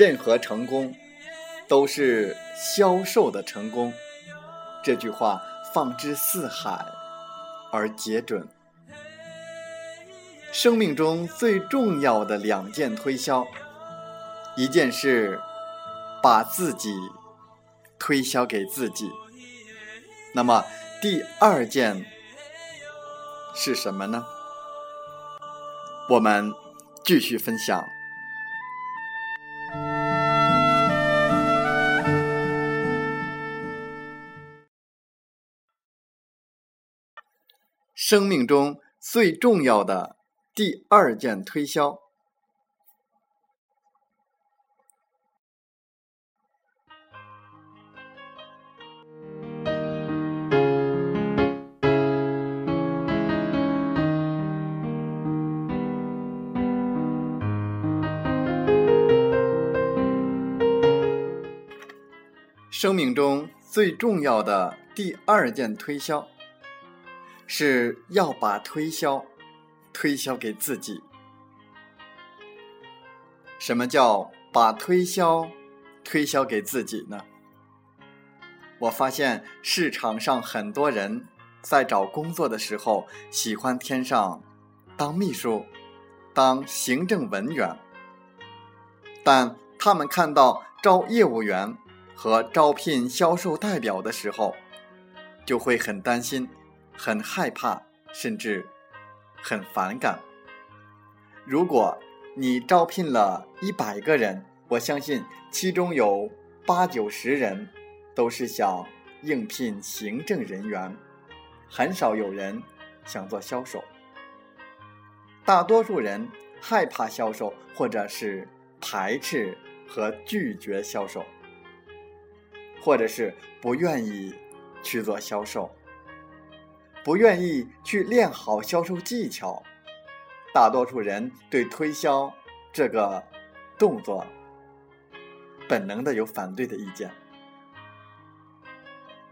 任何成功都是销售的成功，这句话放之四海而皆准。生命中最重要的两件推销，一件是把自己推销给自己，那么第二件是什么呢？我们继续分享。生命中最重要的第二件推销。生命中最重要的第二件推销。是要把推销推销给自己。什么叫把推销推销给自己呢？我发现市场上很多人在找工作的时候，喜欢填上当秘书、当行政文员，但他们看到招业务员和招聘销售代表的时候，就会很担心。很害怕，甚至很反感。如果你招聘了一百个人，我相信其中有八九十人都是想应聘行政人员，很少有人想做销售。大多数人害怕销售，或者是排斥和拒绝销售，或者是不愿意去做销售。不愿意去练好销售技巧，大多数人对推销这个动作本能的有反对的意见。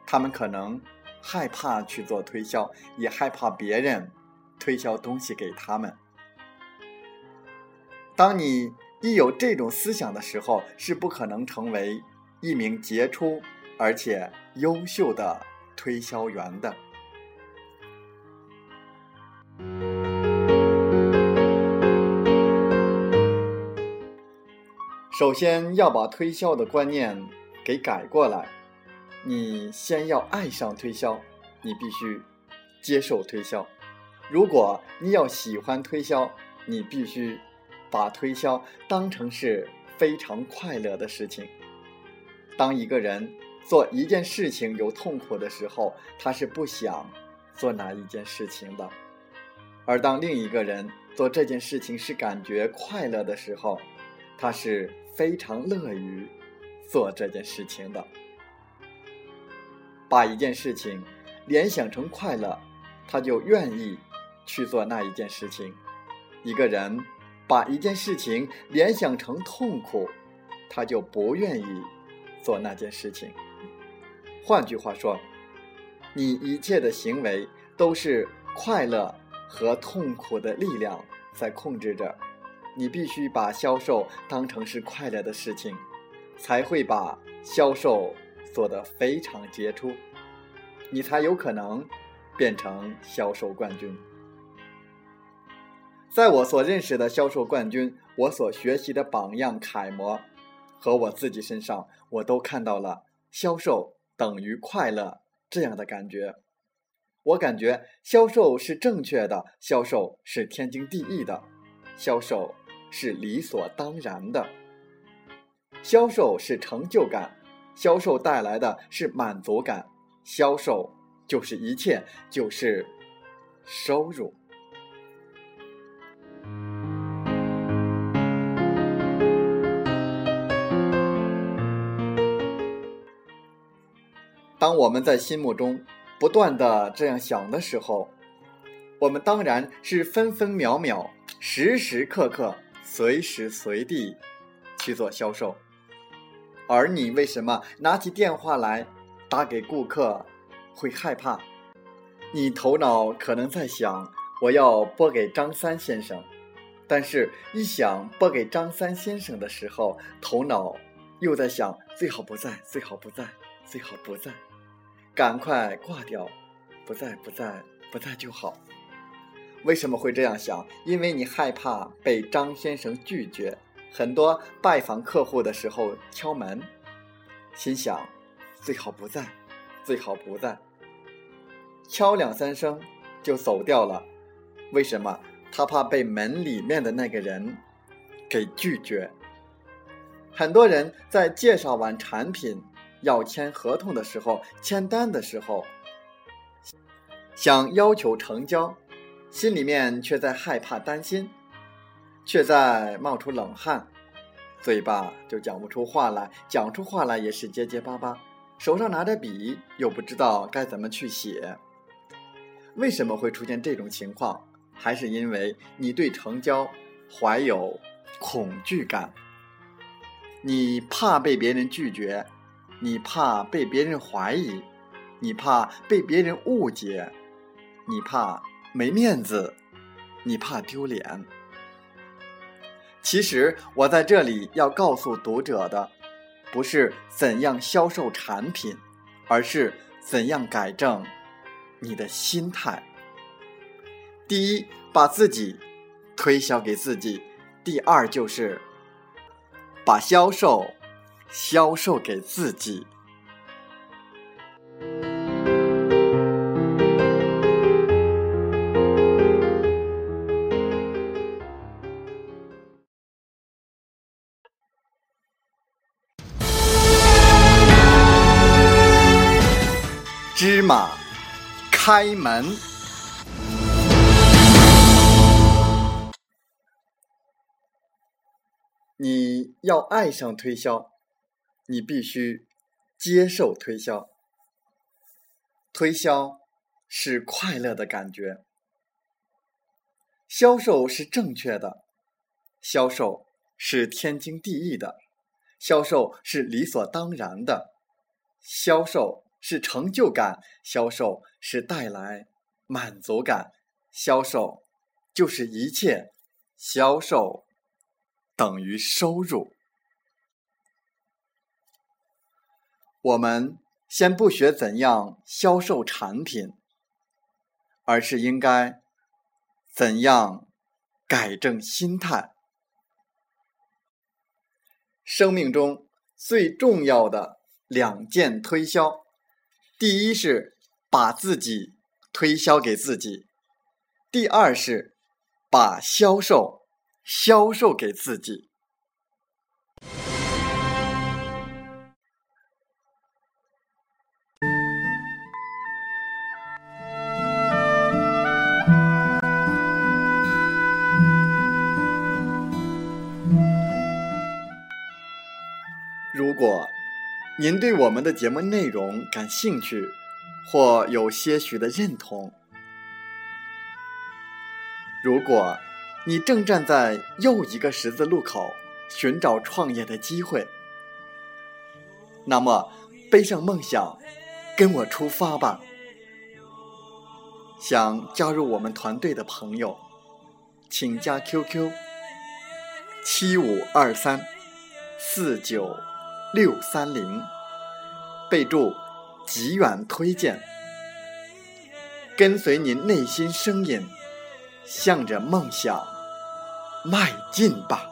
他们可能害怕去做推销，也害怕别人推销东西给他们。当你一有这种思想的时候，是不可能成为一名杰出而且优秀的推销员的。首先要把推销的观念给改过来。你先要爱上推销，你必须接受推销。如果你要喜欢推销，你必须把推销当成是非常快乐的事情。当一个人做一件事情有痛苦的时候，他是不想做哪一件事情的；而当另一个人做这件事情是感觉快乐的时候，他是。非常乐于做这件事情的，把一件事情联想成快乐，他就愿意去做那一件事情；一个人把一件事情联想成痛苦，他就不愿意做那件事情。换句话说，你一切的行为都是快乐和痛苦的力量在控制着。你必须把销售当成是快乐的事情，才会把销售做得非常杰出，你才有可能变成销售冠军。在我所认识的销售冠军，我所学习的榜样楷模，和我自己身上，我都看到了销售等于快乐这样的感觉。我感觉销售是正确的，销售是天经地义的，销售是理所当然的，销售是成就感，销售带来的是满足感，销售就是一切，就是收入。当我们在心目中不断的这样想的时候，我们当然是分分秒秒、时时刻刻、随时随地去做销售。而你为什么拿起电话来打给顾客会害怕？你头脑可能在想我要拨给张三先生，但是一想拨给张三先生的时候，头脑又在想最好不在，最好不在，最好不在。赶快挂掉，不在不在不在就好。为什么会这样想？因为你害怕被张先生拒绝。很多拜访客户的时候敲门，心想最好不在，最好不在。敲两三声就走掉了。为什么？他怕被门里面的那个人给拒绝。很多人在介绍完产品。要签合同的时候，签单的时候，想要求成交，心里面却在害怕、担心，却在冒出冷汗，嘴巴就讲不出话来，讲出话来也是结结巴巴，手上拿着笔又不知道该怎么去写。为什么会出现这种情况？还是因为你对成交怀有恐惧感，你怕被别人拒绝。你怕被别人怀疑，你怕被别人误解，你怕没面子，你怕丢脸。其实我在这里要告诉读者的，不是怎样销售产品，而是怎样改正你的心态。第一，把自己推销给自己；第二，就是把销售。销售给自己，芝麻开门，你要爱上推销。你必须接受推销，推销是快乐的感觉，销售是正确的，销售是天经地义的，销售是理所当然的，销售是成就感，销售是带来满足感，销售就是一切，销售等于收入。我们先不学怎样销售产品，而是应该怎样改正心态。生命中最重要的两件推销，第一是把自己推销给自己，第二是把销售销售给自己。您对我们的节目内容感兴趣，或有些许的认同；如果你正站在又一个十字路口寻找创业的机会，那么背上梦想，跟我出发吧！想加入我们团队的朋友，请加 QQ：七五二三四九六三零，备注“极远推荐”，跟随您内心声音，向着梦想迈进吧。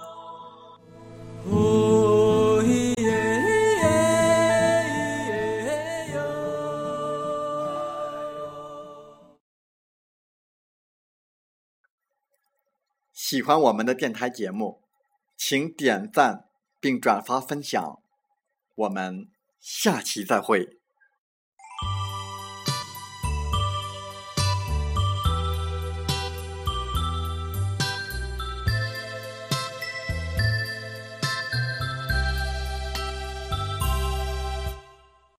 喜欢我们的电台节目，请点赞并转发分享。我们下期再会。